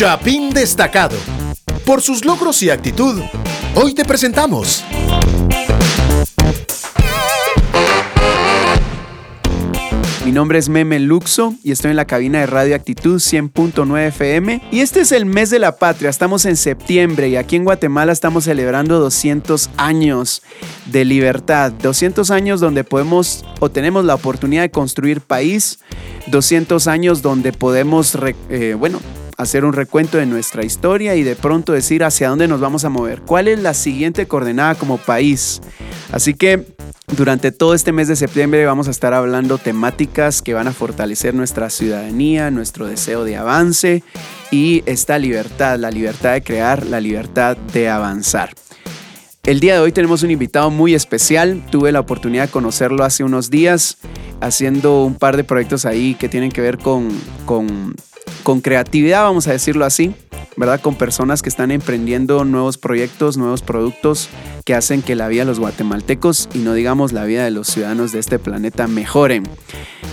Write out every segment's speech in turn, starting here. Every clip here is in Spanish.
Chapín destacado. Por sus logros y actitud, hoy te presentamos. Mi nombre es Meme Luxo y estoy en la cabina de Radio Actitud 100.9 FM. Y este es el mes de la patria, estamos en septiembre y aquí en Guatemala estamos celebrando 200 años de libertad. 200 años donde podemos o tenemos la oportunidad de construir país. 200 años donde podemos, eh, bueno, hacer un recuento de nuestra historia y de pronto decir hacia dónde nos vamos a mover. ¿Cuál es la siguiente coordenada como país? Así que durante todo este mes de septiembre vamos a estar hablando temáticas que van a fortalecer nuestra ciudadanía, nuestro deseo de avance y esta libertad, la libertad de crear, la libertad de avanzar. El día de hoy tenemos un invitado muy especial. Tuve la oportunidad de conocerlo hace unos días haciendo un par de proyectos ahí que tienen que ver con, con, con creatividad, vamos a decirlo así. ¿verdad? Con personas que están emprendiendo nuevos proyectos, nuevos productos que hacen que la vida de los guatemaltecos y no digamos la vida de los ciudadanos de este planeta mejoren.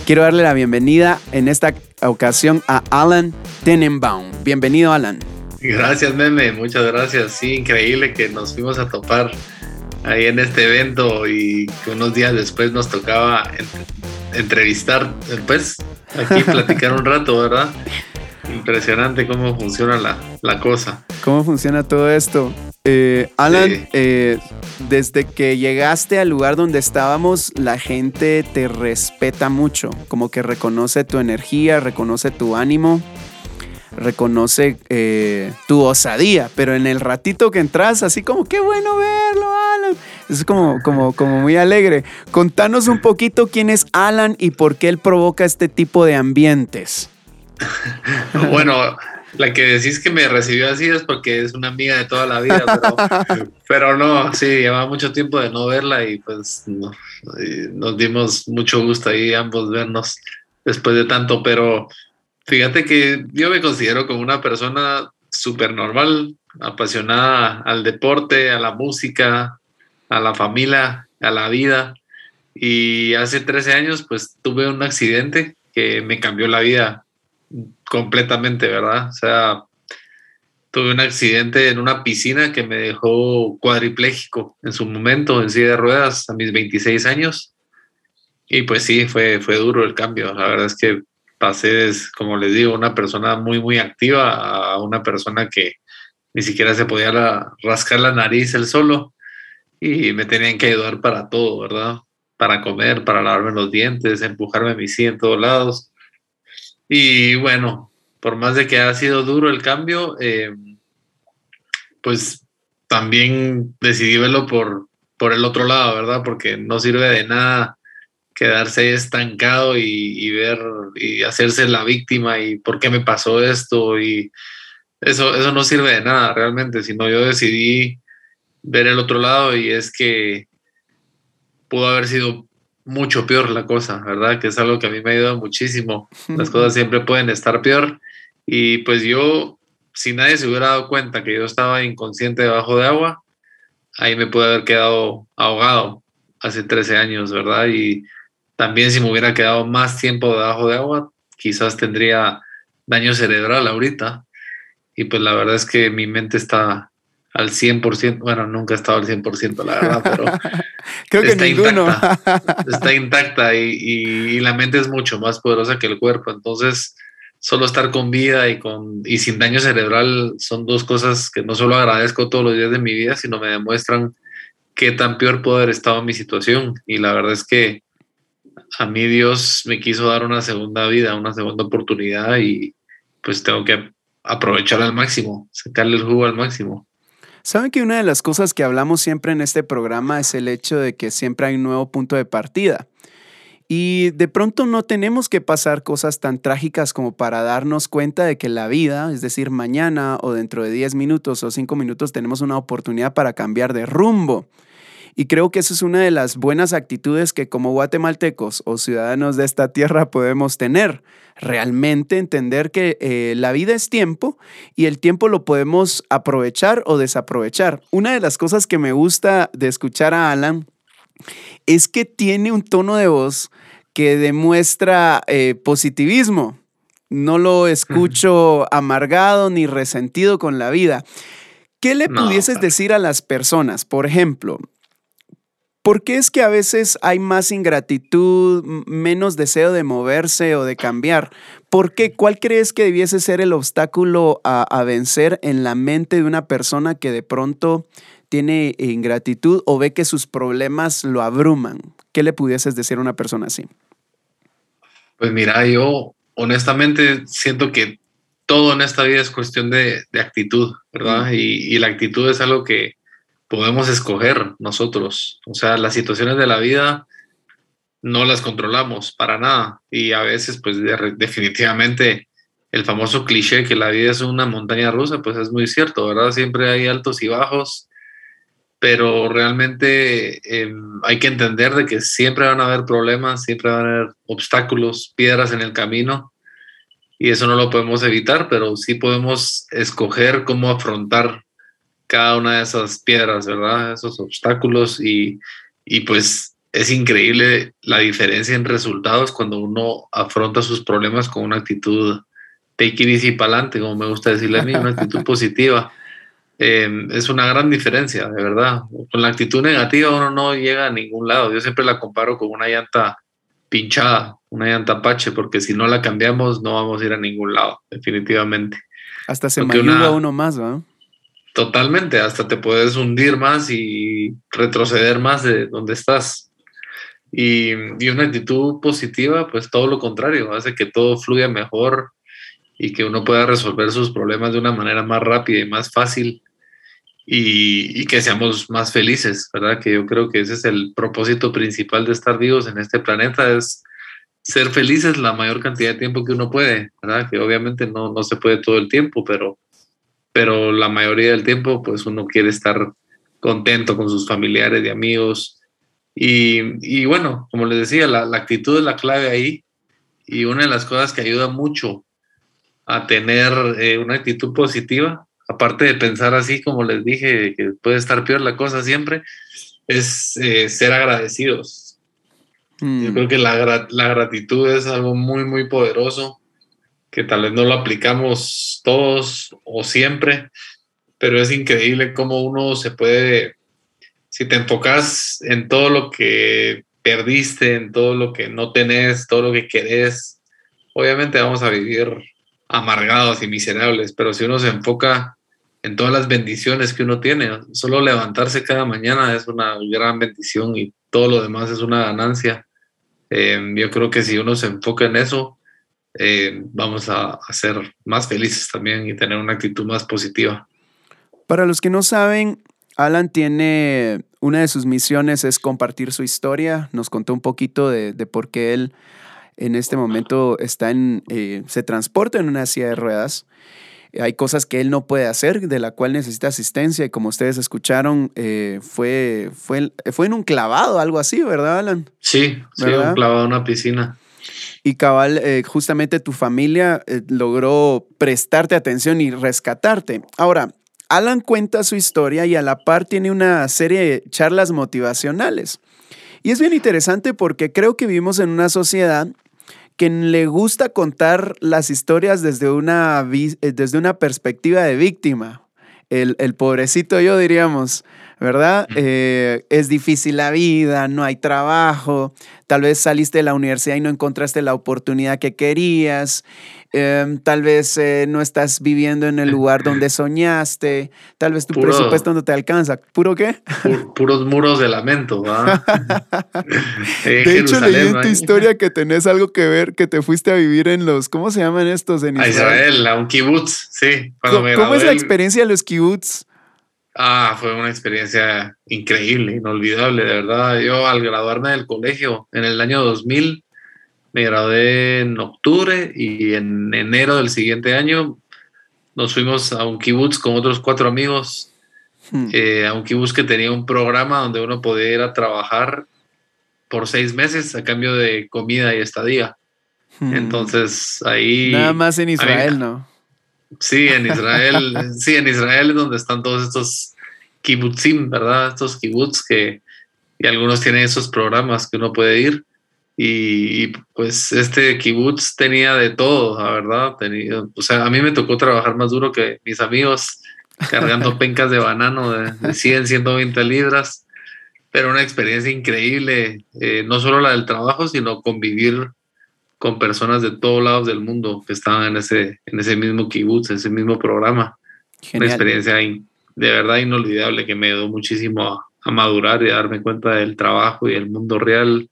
Quiero darle la bienvenida en esta ocasión a Alan Tenenbaum. Bienvenido, Alan. Gracias, Meme. Muchas gracias. Sí, increíble que nos fuimos a topar ahí en este evento y que unos días después nos tocaba entrevistar, pues aquí platicar un rato, ¿verdad? Impresionante cómo funciona la, cosa. ¿Cómo funciona todo esto? Eh, Alan, eh, desde que llegaste al lugar donde estábamos, la gente te respeta mucho, como que reconoce tu energía, reconoce tu ánimo, reconoce eh, tu osadía, pero en el ratito que entras, así como, qué bueno verlo, Alan. Es como, como, como muy alegre. Contanos un poquito quién es Alan y por qué él provoca este tipo de ambientes. Bueno, la que decís que me recibió así es porque es una amiga de toda la vida, pero, no, sí, llevaba mucho tiempo de no verla y pues nos dimos mucho gusto ahí ambos vernos después de tanto, pero fíjate que yo me considero como una persona súper normal, apasionada al deporte, a la música, a la familia, a la vida. Y hace 13 años pues tuve un accidente que me cambió la vida completamente, ¿verdad? O sea, tuve un accidente en una piscina que me dejó cuadripléjico en su momento, en silla de ruedas, a mis 26 años. Y pues sí, fue, fue duro el cambio. La verdad es que pasé, como les digo, una persona muy, muy activa a una persona que ni siquiera se podía rascar la nariz él solo y me tenían que ayudar para todo, ¿verdad? Para comer, para lavarme los dientes, empujarme a mi silla en todos lados. Y bueno, por más de que ha sido duro el cambio, eh, pues también decidí verlo por, por el otro lado, ¿verdad? Porque no sirve de nada quedarse estancado y, ver y hacerse la víctima y por qué me pasó esto y eso, eso no sirve de nada realmente, sino yo decidí ver el otro lado y es que pudo haber sido mucho peor la cosa, ¿verdad? Que es algo que a mí me ha ayudado muchísimo. Las cosas siempre pueden estar peor. Y pues yo, si nadie se hubiera dado cuenta que yo estaba inconsciente debajo de agua, ahí me pude haber quedado ahogado hace 13 años, ¿verdad? Y también si me hubiera quedado más tiempo debajo de agua, quizás tendría daño cerebral ahorita. Y pues la verdad es que mi mente está al 100%, bueno, nunca he estado al 100%, la verdad, pero creo que está Intacta, está intacta y, la mente es mucho más poderosa que el cuerpo, entonces solo estar con vida y, con, y sin daño cerebral son dos cosas que no solo agradezco todos los días de mi vida, sino me demuestran qué tan peor puede haber estado mi situación. Y la verdad es que a mí Dios me quiso dar una segunda vida, una segunda oportunidad y pues tengo que aprovechar al máximo, sacarle el jugo al máximo. Saben que una de las cosas que hablamos siempre en este programa es el hecho de que siempre hay un nuevo punto de partida. Y de pronto no tenemos que pasar cosas tan trágicas como para darnos cuenta de que la vida, es decir, mañana o dentro de 10 minutos o 5 minutos, tenemos una oportunidad para cambiar de rumbo. Y creo que eso es una de las buenas actitudes que como guatemaltecos o ciudadanos de esta tierra podemos tener. Realmente entender que eh, la vida es tiempo y el tiempo lo podemos aprovechar o desaprovechar. Una de las cosas que me gusta de escuchar a Alan es que tiene un tono de voz que demuestra eh, positivismo no lo escucho amargado ni resentido con la vida. ¿Qué le pudieses decir a las personas? Por ejemplo, ¿por qué es que a veces hay más ingratitud, menos deseo de moverse o de cambiar? ¿Por qué? ¿Cuál crees que debiese ser el obstáculo a, a vencer en la mente de una persona que de pronto tiene ingratitud o ve que sus problemas lo abruman? ¿Qué le pudieses decir a una persona así? Pues mira, yo honestamente siento que todo en esta vida es cuestión de, actitud, ¿verdad? Y, y, la actitud es algo que podemos escoger nosotros. O sea, las situaciones de la vida no las controlamos para nada. Y a veces, pues definitivamente el famoso cliché que la vida es una montaña rusa, pues es muy cierto, ¿verdad? Siempre hay altos y bajos pero realmente em, hay que entender de que siempre van a haber problemas, siempre van a haber obstáculos, piedras en el camino, y eso no lo podemos evitar, pero sí podemos escoger cómo afrontar cada una de esas piedras, ¿verdad? Esos obstáculos y, y pues es increíble la diferencia en resultados cuando uno afronta sus problemas con una actitud take it easy para adelante, como me gusta decirle a mí, una actitud positiva. Em, es una gran diferencia, de verdad. Con la actitud negativa uno no llega a ningún lado. Yo siempre la comparo con una llanta pinchada, una llanta pache, porque si no la cambiamos no vamos a ir a ningún lado, definitivamente. Hasta se me ayuda uno más, ¿no? Totalmente, hasta te puedes hundir más y retroceder más de donde estás. Y, y, una actitud positiva, pues todo lo contrario, hace que todo fluya mejor y que uno pueda resolver sus problemas de una manera más rápida y más fácil y, que seamos más felices, ¿verdad? Que yo creo que ese es el propósito principal de estar vivos en este planeta, es ser felices la mayor cantidad de tiempo que uno puede, ¿verdad? Que obviamente no, no se puede todo el tiempo, pero, pero la mayoría del tiempo pues uno quiere estar contento con sus familiares y amigos. Y, y bueno, como les decía, la, la actitud es la clave ahí y una de las cosas que ayuda mucho a tener eh, una actitud positiva aparte de pensar así, como les dije, que puede estar peor la cosa siempre, es eh, ser agradecidos. Yo mm. creo que la, la, gratitud es algo muy, muy poderoso, que tal vez no lo aplicamos todos o siempre, pero es increíble cómo uno se puede, si te enfocas en todo lo que perdiste, en todo lo que no tenés, todo lo que querés, obviamente vamos a vivir amargados y miserables, pero si uno se enfoca en todas las bendiciones que uno tiene. Solo levantarse cada mañana es una gran bendición y todo lo demás es una ganancia. Em, yo creo que si uno se enfoca en eso, eh, vamos a, a, ser más felices también y tener una actitud más positiva. Para los que no saben, Alan tiene una de sus misiones es compartir su historia. Nos contó un poquito de, de por qué él en este momento está en, eh, se transporta en una silla de ruedas hay cosas que él no puede hacer, de la cual necesita asistencia, y como ustedes escucharon, eh, fue, fue, fue en un clavado, algo así, ¿verdad, Alan? Sí, sí, un clavado en una piscina. Y cabal, eh, justamente tu familia eh, logró prestarte atención y rescatarte. Ahora, Alan cuenta su historia y a la par tiene una serie de charlas motivacionales. Y es bien interesante porque creo que vivimos en una sociedad que le gusta contar las historias desde una, eh, desde una perspectiva de víctima. El, el pobrecito yo diríamos, ¿verdad? Eh, es difícil la vida, no hay trabajo, tal vez saliste de la universidad y no encontraste la oportunidad que querías, em, tal vez eh, no estás viviendo en el lugar donde soñaste, tal vez tu presupuesto no te alcanza. ¿Puro qué? puros muros de lamento, de hecho, leí en tu historia que tenés algo que ver, que te fuiste a vivir en los, ¿cómo se llaman estos en Israel? A Israel, a un kibutz, sí. ¿Cómo, es la experiencia de los kibutz? Ah, fue una experiencia increíble, inolvidable, de verdad. Yo al graduarme del colegio en el año 2000, me gradué en octubre y en enero del siguiente año nos fuimos a un kibutz con otros cuatro amigos, hmm. eh, a un kibutz que tenía un programa donde uno podía ir a trabajar por seis meses a cambio de comida y estadía. Hmm. Entonces ahí... Nada más en Israel, ¿no? Sí, en Israel, sí, en Israel es donde están todos estos kibbutzim, ¿verdad? Estos kibbutz que y algunos tienen esos programas que uno puede ir. Y, pues este kibutz tenía de todo, la verdad. Tenía, o sea, a mí me tocó trabajar más duro que mis amigos, cargando pencas de banano de, de 100, 120 libras. Pero una experiencia increíble, eh, no solo la del trabajo, sino convivir con personas de todos lados del mundo que estaban en ese, en ese mismo kibutz, en ese mismo programa. Una experiencia de verdad inolvidable que me ayudó muchísimo a, a madurar y a darme cuenta del trabajo y el mundo real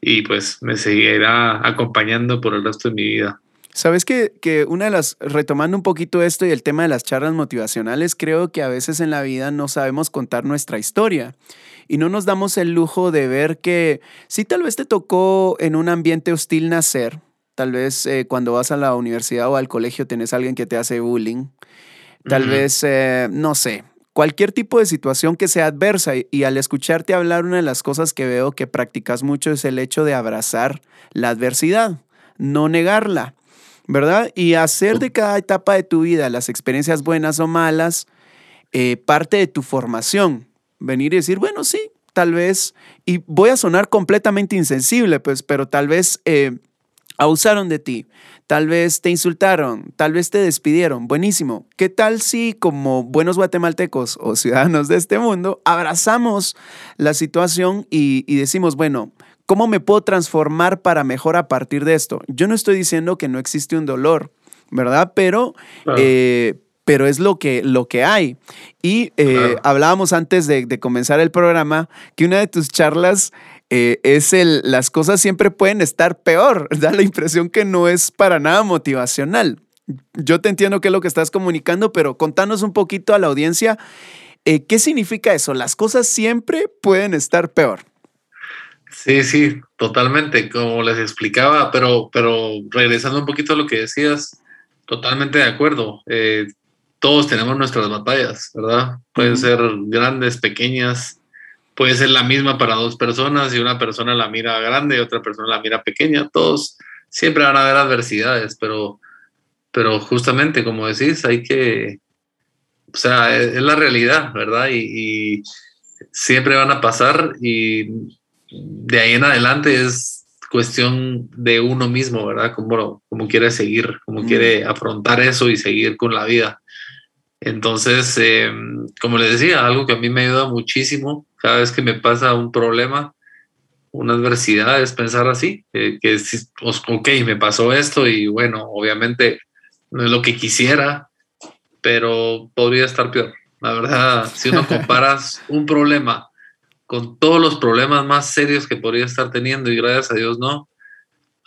y pues me seguirá acompañando por el resto de mi vida. Sabes que, que, una de las, retomando un poquito esto y el tema de las charlas motivacionales, creo que a veces en la vida no sabemos contar nuestra historia y no nos damos el lujo de ver que si tal vez te tocó en un ambiente hostil nacer, tal vez eh, cuando vas a la universidad o al colegio tenés alguien que te hace bullying, tal vez, eh, no sé, cualquier tipo de situación que sea adversa. Y, al escucharte hablar, una de las cosas que veo que practicas mucho es el hecho de abrazar la adversidad, no negarla, ¿verdad? Y hacer de cada etapa de tu vida, las experiencias buenas o malas, eh, parte de tu formación. Venir y decir, bueno, sí, tal vez, y voy a sonar completamente insensible, pues, pero tal vez eh, abusaron de ti, tal vez te insultaron, tal vez te despidieron. Buenísimo. ¿Qué tal si como buenos guatemaltecos o ciudadanos de este mundo abrazamos la situación y, decimos, bueno, ¿cómo me puedo transformar para mejor a partir de esto? Yo no estoy diciendo que no existe un dolor, ¿verdad? Pero... Eh, pero es lo que, lo que hay. Y eh, hablábamos antes de, de, comenzar el programa que una de tus charlas eh, es el, las cosas siempre pueden estar peor. Da la impresión que no es para nada motivacional. Yo te entiendo qué es lo que estás comunicando, pero contanos un poquito a la audiencia, eh, ¿qué significa eso? Las cosas siempre pueden estar peor. Sí, sí, totalmente, como les explicaba, pero, pero regresando un poquito a lo que decías, totalmente de acuerdo. Eh, todos tenemos nuestras batallas, ¿verdad? Pueden ser grandes, pequeñas, puede ser la misma para dos personas y una persona la mira grande y otra persona la mira pequeña. Todos siempre van a haber adversidades, pero, pero justamente como decís, hay que, o sea, es, la realidad, ¿verdad? Y, siempre van a pasar y de ahí en adelante es cuestión de uno mismo, ¿verdad? Cómo, cómo quiere seguir, cómo quiere afrontar eso y seguir con la vida. Entonces, em, como les decía, algo que a mí me ayuda muchísimo cada vez que me pasa un problema, una adversidad, es pensar así, que pues, ok, me pasó esto y bueno, obviamente no es lo que quisiera, pero podría estar peor. La verdad, si uno comparas un problema con todos los problemas más serios que podría estar teniendo y gracias a Dios no,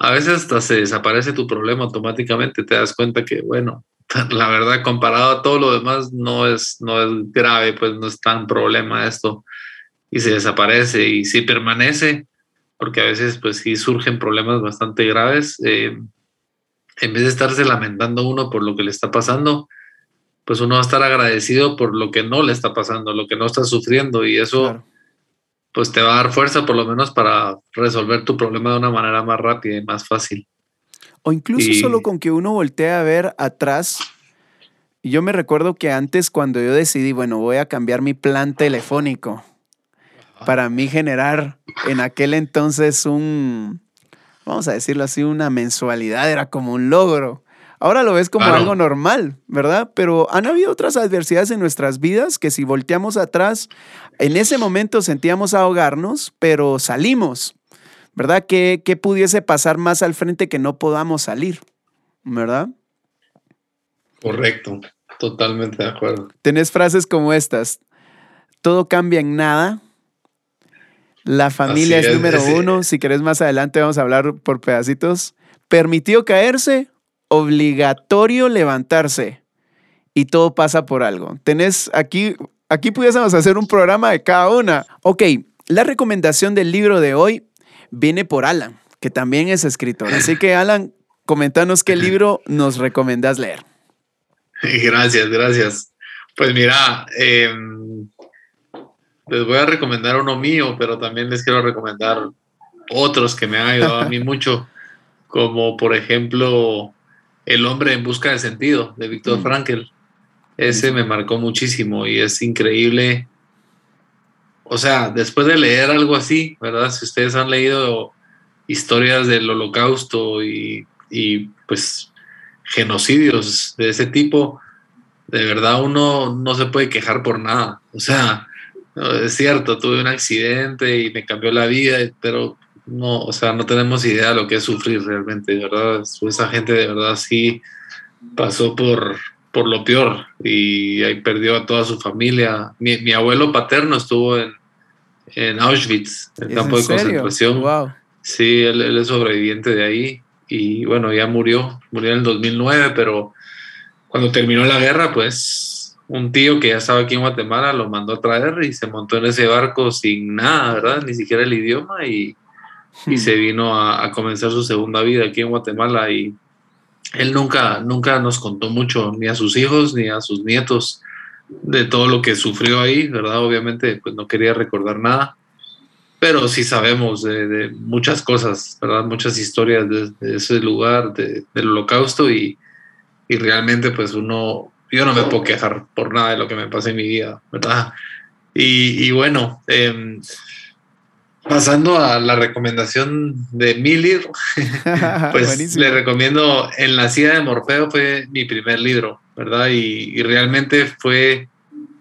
a veces hasta se desaparece tu problema automáticamente, te das cuenta que, bueno, la verdad, comparado a todo lo demás, no es, no es grave, pues no es tan problema esto. Y se desaparece y si permanece, porque a veces pues sí surgen problemas bastante graves, eh, en vez de estarse lamentando uno por lo que le está pasando, pues uno va a estar agradecido por lo que no le está pasando, lo que no está sufriendo y eso pues te va a dar fuerza por lo menos para resolver tu problema de una manera más rápida y más fácil. O incluso solo con que uno voltee a ver atrás. Yo me recuerdo que antes cuando yo decidí, bueno, voy a cambiar mi plan telefónico, para mí generar en aquel entonces un, vamos a decirlo así, una mensualidad era como un logro. Ahora lo ves como algo normal, ¿verdad? Pero han habido otras adversidades en nuestras vidas que si volteamos atrás, en ese momento sentíamos ahogarnos, pero salimos. ¿verdad? ¿Qué, pudiese pasar más al frente que no podamos salir? ¿Verdad? Correcto, totalmente de acuerdo. Tenés frases como estas, todo cambia en nada, la familia es, número uno, si querés más adelante vamos a hablar por pedacitos, permitió caerse, obligatorio levantarse y todo pasa por algo. Tenés aquí, aquí pudiésemos hacer un programa de cada una. Ok, la recomendación del libro de hoy viene por Alan, que también es escritor. Así que Alan, comentanos qué libro nos recomendas leer. Gracias, gracias. Pues mira, em, les voy a recomendar uno mío, pero también les quiero recomendar otros que me han ayudado a mí mucho, como por ejemplo El hombre en busca de sentido de Víctor mm. Frankl. Ese me marcó muchísimo y es increíble o sea, después de leer algo así, ¿verdad? Si ustedes han leído historias del holocausto y, y pues genocidios de ese tipo, de verdad uno no se puede quejar por nada. O sea, es cierto, tuve un accidente y me cambió la vida, pero no, o sea, no tenemos idea de lo que es sufrir realmente, de verdad. Esa gente de verdad sí pasó por, por lo peor y ahí perdió a toda su familia. Mi, abuelo paterno estuvo en, en Auschwitz, el campo de concentración. Sí, él, él, es sobreviviente de ahí y bueno, ya murió, murió en el 2009, pero cuando terminó la guerra, pues un tío que ya estaba aquí en Guatemala lo mandó a traer y se montó en ese barco sin nada, ¿verdad? Ni siquiera el idioma y, y hmm. se vino a, a, comenzar su segunda vida aquí en Guatemala y él nunca, nunca nos contó mucho, ni a sus hijos ni a sus nietos, de todo lo que sufrió ahí, ¿verdad? Obviamente, pues no quería recordar nada pero sí sabemos de, muchas cosas, ¿verdad? Muchas historias de, ese lugar, del holocausto y, y, realmente pues uno, yo no me puedo quejar por nada de lo que me pasa en mi vida, ¿verdad? Y, y bueno, em, pasando a la recomendación de mi libro, pues le recomiendo En la silla de Morfeo fue mi primer libro, ¿verdad? Y, y realmente fue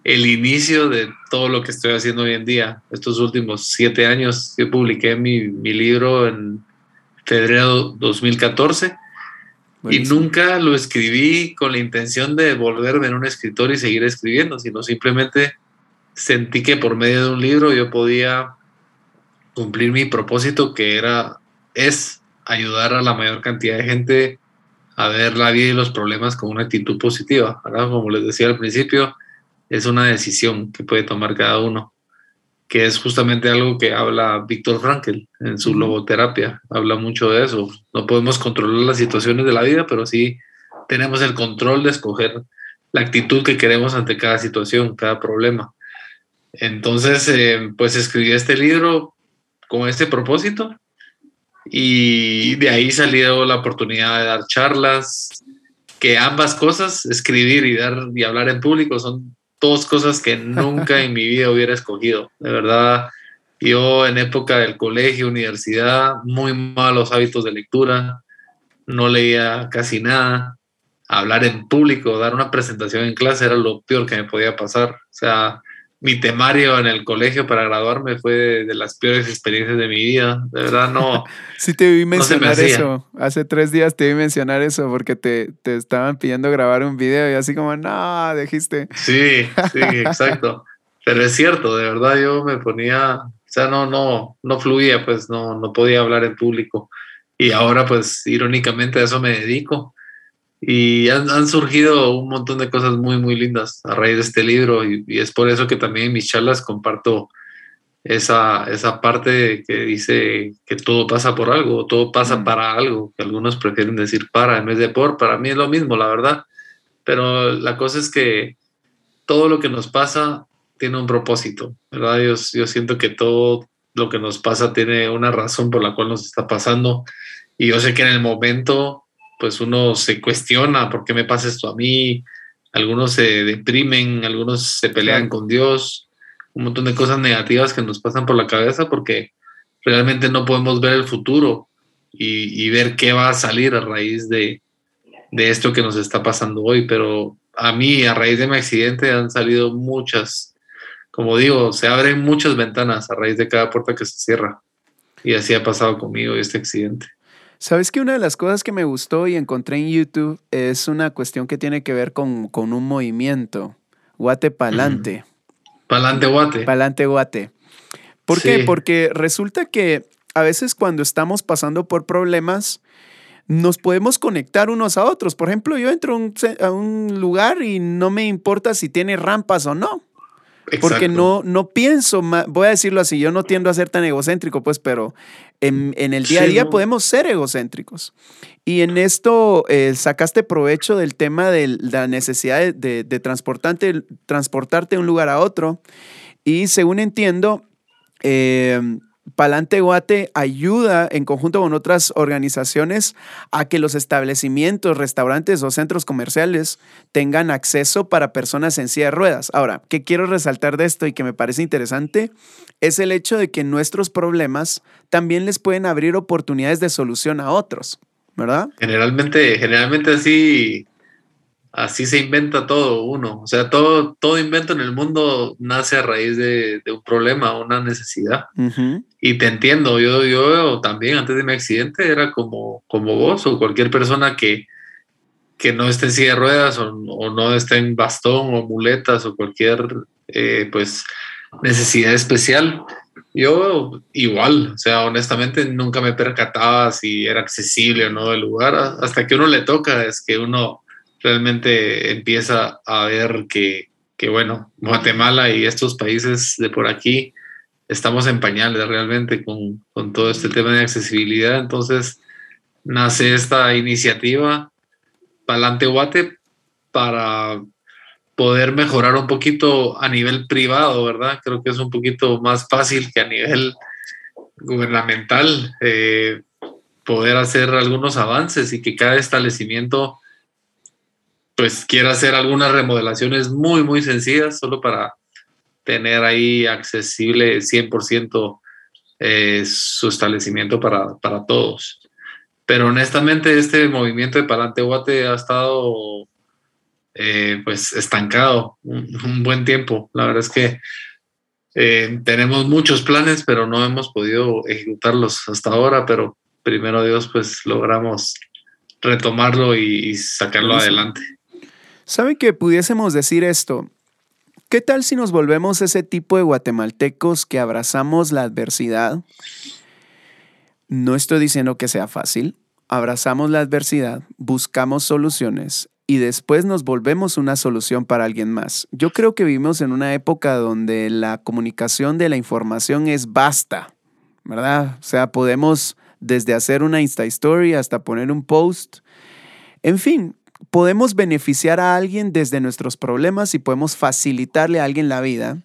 el inicio de todo lo que estoy haciendo hoy en día. Estos últimos siete años, yo publiqué mi, mi libro en febrero 2014 y nunca lo escribí con la intención de volverme en un escritor y seguir escribiendo, sino simplemente sentí que por medio de un libro yo podía cumplir mi propósito que era, es ayudar a la mayor cantidad de gente a ver la vida y los problemas con una actitud positiva. Como les decía al principio, es una decisión que puede tomar cada uno, que es justamente algo que habla Víctor Frankel en su logoterapia, habla mucho de eso. No podemos controlar las situaciones de la vida, pero sí tenemos el control de escoger la actitud que queremos ante cada situación, cada problema. Entonces, eh, pues escribí este libro con este propósito y de ahí salió la oportunidad de dar charlas, que ambas cosas, escribir y dar y hablar en público, son dos cosas que nunca en mi vida hubiera escogido. De verdad, yo en época del colegio, universidad, muy malos hábitos de lectura, no leía casi nada. Hablar en público, dar una presentación en clase era lo peor que me podía pasar. O sea, mi temario en el colegio para graduarme fue de, las peores experiencias de mi vida. De verdad, no. sí, te vi mencionar eso. Hace tres días te vi mencionar eso porque te, te, estaban pidiendo grabar un video y así como, no, dijiste. Sí, sí, exacto. Pero es cierto, de verdad yo me ponía, o sea, no, no, no fluía, pues no, no podía hablar en público. Y ahora, pues, irónicamente a eso me dedico y han, surgido un montón de cosas muy, muy lindas a raíz de este libro y, es por eso que también en mis charlas comparto esa, esa parte que dice que todo pasa por algo, todo pasa mm. para algo, que algunos prefieren decir para en vez de por, para mí es lo mismo, la verdad, pero la cosa es que todo lo que nos pasa tiene un propósito, ¿verdad? Yo, yo siento que todo lo que nos pasa tiene una razón por la cual nos está pasando y yo sé que en el momento pues uno se cuestiona por qué me pasa esto a mí, algunos se deprimen, algunos se pelean con Dios, un montón de cosas negativas que nos pasan por la cabeza porque realmente no podemos ver el futuro y, ver qué va a salir a raíz de, de esto que nos está pasando hoy. Pero a mí, a raíz de mi accidente, han salido muchas, como digo, se abren muchas ventanas a raíz de cada puerta que se cierra. Y así ha pasado conmigo este accidente. Sabes que una de las cosas que me gustó y encontré en YouTube es una cuestión que tiene que ver con, un movimiento. Guate pa'lante. Pa'lante guate. Pa'lante guate. ¿Por qué? Porque resulta que a veces cuando estamos pasando por problemas, nos podemos conectar unos a otros. Por ejemplo, yo entro a un lugar y no me importa si tiene rampas o no. Porque no, no pienso, voy a decirlo así, yo no tiendo a ser tan egocéntrico, pues, pero en, el día a día podemos ser egocéntricos. Y en esto eh, sacaste provecho del tema de la necesidad de, transportarte, transportarte de un lugar a otro. Y según entiendo, eh, Palante Guate ayuda en conjunto con otras organizaciones a que los establecimientos, restaurantes o centros comerciales tengan acceso para personas en silla de ruedas. Ahora, ¿qué quiero resaltar de esto y que me parece interesante? Es el hecho de que nuestros problemas también les pueden abrir oportunidades de solución a otros, ¿verdad? Generalmente, generalmente así así se inventa todo uno. O sea, todo, todo invento en el mundo nace a raíz de, un problema, una necesidad. Y te entiendo, yo, yo también antes de mi accidente era como, como vos o cualquier persona que, que no esté en silla de ruedas o, no esté en bastón o muletas o cualquier eh, pues necesidad especial. Yo igual, o sea, honestamente nunca me percataba si era accesible o no el lugar, hasta que uno le toca, es que uno realmente empieza a ver que, que, bueno, Guatemala y estos países de por aquí estamos en pañales realmente con, con todo este tema de accesibilidad. Entonces nace esta iniciativa Palante Guate para poder mejorar un poquito a nivel privado, ¿verdad? Creo que es un poquito más fácil que a nivel gubernamental eh, poder hacer algunos avances y que cada establecimiento pues quiera hacer algunas remodelaciones muy, muy sencillas, solo para tener ahí accesible 100% eh, su establecimiento para, para, todos. Pero honestamente este movimiento de Palante Guate ha estado eh, pues estancado un, buen tiempo. La verdad es que eh, tenemos muchos planes, pero no hemos podido ejecutarlos hasta ahora, pero primero Dios pues logramos retomarlo y, sacarlo adelante. ¿Saben que pudiésemos decir esto? ¿Qué tal si nos volvemos ese tipo de guatemaltecos que abrazamos la adversidad? No estoy diciendo que sea fácil. Abrazamos la adversidad, buscamos soluciones y después nos volvemos una solución para alguien más. Yo creo que vivimos en una época donde la comunicación de la información es basta, ¿verdad? O sea, podemos desde hacer una Insta Story hasta poner un post. En fin, podemos beneficiar a alguien desde nuestros problemas y podemos facilitarle a alguien la vida,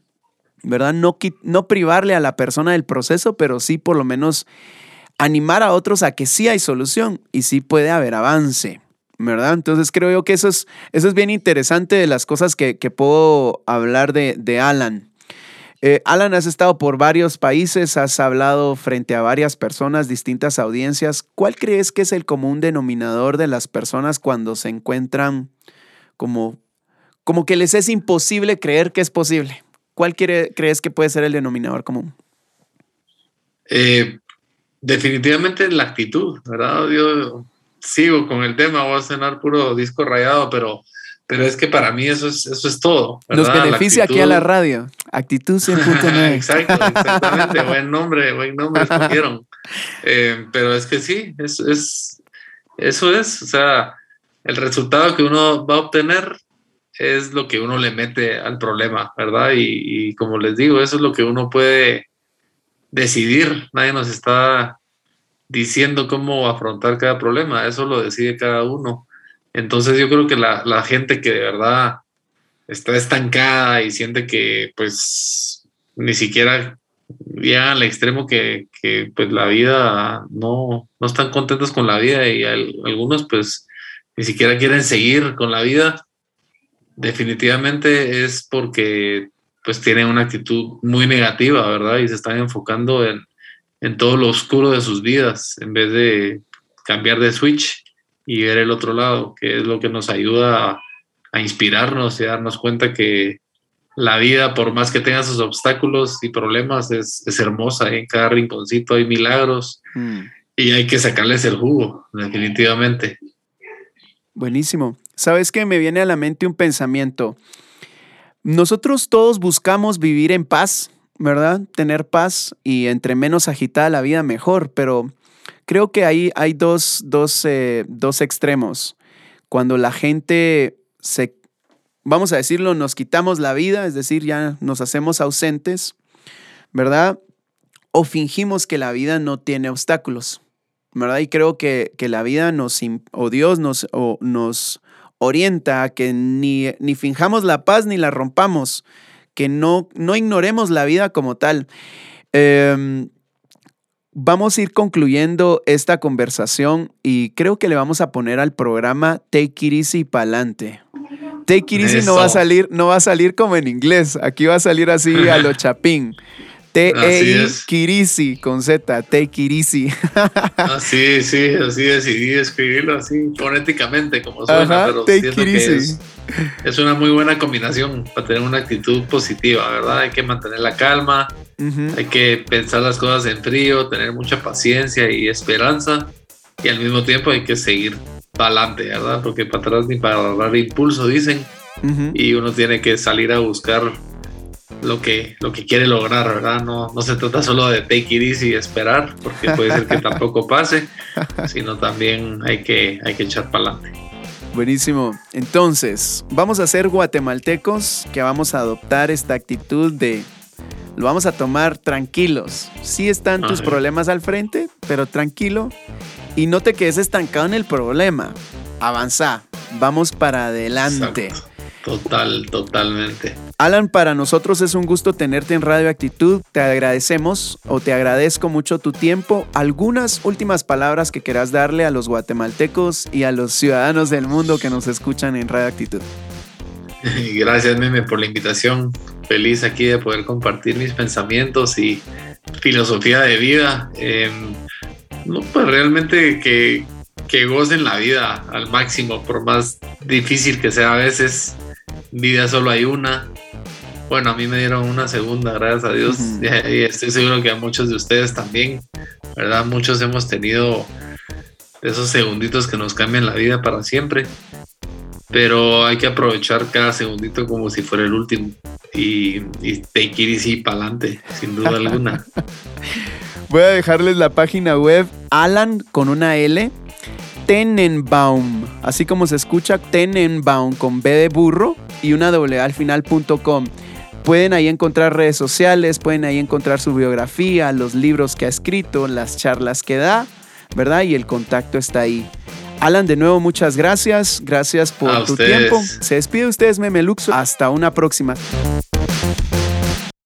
¿verdad? No, no privarle a la persona del proceso, pero sí por lo menos animar a otros a que sí hay solución y sí puede haber avance, ¿verdad? Entonces creo yo que eso es, eso es bien interesante de las cosas que, puedo hablar de, de Alan. Eh, Alan, has estado por varios países, has hablado frente a varias personas, distintas audiencias. ¿Cuál crees que es el común denominador de las personas cuando se encuentran como, como que les es imposible creer que es posible? ¿Cuál crees que puede ser el denominador común? Eh, definitivamente la actitud, ¿verdad? Yo sigo con el tema, voy a cenar puro disco rayado, pero pero es que para mí eso es, eso es todo. Nos beneficia aquí a la radio. Actitud 100.9. Exacto, exactamente. buen nombre, buen nombre escogieron. Eh, pero es que sí, es, es, eso es. O sea, el resultado que uno va a obtener es lo que uno le mete al problema, ¿verdad? Y, y como les digo, eso es lo que uno puede decidir. Nadie nos está diciendo cómo afrontar cada problema. Eso lo decide cada uno. Entonces yo creo que la, gente que de verdad está estancada y siente que pues ni siquiera ya al extremo que, pues la vida no, no están contentos con la vida y algunos pues ni siquiera quieren seguir con la vida, definitivamente es porque pues tienen una actitud muy negativa, ¿verdad? Y se están enfocando en, en todo lo oscuro de sus vidas en vez de cambiar de switch y ver el otro lado, que es lo que nos ayuda a, inspirarnos y a darnos cuenta que la vida, por más que tenga sus obstáculos y problemas, es, hermosa. En cada rinconcito hay milagros mm. y hay que sacarles el jugo, definitivamente. Buenísimo. ¿Sabes qué? Me viene a la mente un pensamiento. Nosotros todos buscamos vivir en paz, ¿verdad? Tener paz y entre menos agitada la vida, mejor, pero Creo que ahí hay dos, eh, dos, extremos. Cuando la gente se, vamos a decirlo, nos quitamos la vida, es decir, ya nos hacemos ausentes, ¿verdad? O fingimos que la vida no tiene obstáculos, ¿verdad? Y creo que, la vida nos, o Dios nos, nos orienta a que ni, ni finjamos la paz ni la rompamos, que no, no ignoremos la vida como tal. Em, vamos a ir concluyendo esta conversación y creo que le vamos a poner al programa Take It Easy pa'lante. Take It Easy no va a salir, no va a salir como en inglés. Aquí va a salir así a lo chapín. T-E-I Kirisi con Z, It Easy. Así, sí, así decidí escribirlo así fonéticamente como suena, pero take que es, es, una muy buena combinación para tener una actitud positiva, ¿verdad? Hay que mantener la calma, hay que pensar las cosas en frío, tener mucha paciencia y esperanza y al mismo tiempo hay que seguir para adelante, ¿verdad? Porque para atrás ni para agarrar impulso, dicen, y uno tiene que salir a buscar lo que, lo que quiere lograr, ¿verdad? No, no se trata solo de take it easy y esperar, porque puede ser que tampoco pase, sino también hay que, hay que echar para adelante. Buenísimo. Entonces, vamos a ser guatemaltecos que vamos a adoptar esta actitud de lo vamos a tomar tranquilos. Sí están tus problemas al frente, pero tranquilo y no te quedes estancado en el problema. Avanza, vamos para adelante. Total, totalmente. Alan, para nosotros es un gusto tenerte en Radio Actitud. Te agradecemos o te agradezco mucho tu tiempo. ¿Algunas últimas palabras que quieras darle a los guatemaltecos y a los ciudadanos del mundo que nos escuchan en Radio Actitud? Gracias, Meme, por la invitación. Feliz aquí de poder compartir mis pensamientos y filosofía de vida. Em, no, pues realmente que, que gocen la vida al máximo, por más difícil que sea a veces vida solo hay una. Bueno, a mí me dieron una segunda, gracias a Dios. Y estoy seguro que a muchos de ustedes también, ¿verdad? Muchos hemos tenido esos segunditos que nos cambian la vida para siempre. Pero hay que aprovechar cada segundito como si fuera el último. Y, y take it easy para adelante, sin duda alguna. Voy a dejarles la página web Alan con una L Tenenbaum, así como se escucha Tenenbaum con B de burro y una doble al final.com. Pueden ahí encontrar redes sociales, pueden ahí encontrar su biografía, los libros que ha escrito, las charlas que da, ¿verdad? Y el contacto está ahí. Alan, de nuevo, muchas gracias. Gracias por tu tiempo. Se despide ustedes, Memeluxo. Hasta una próxima.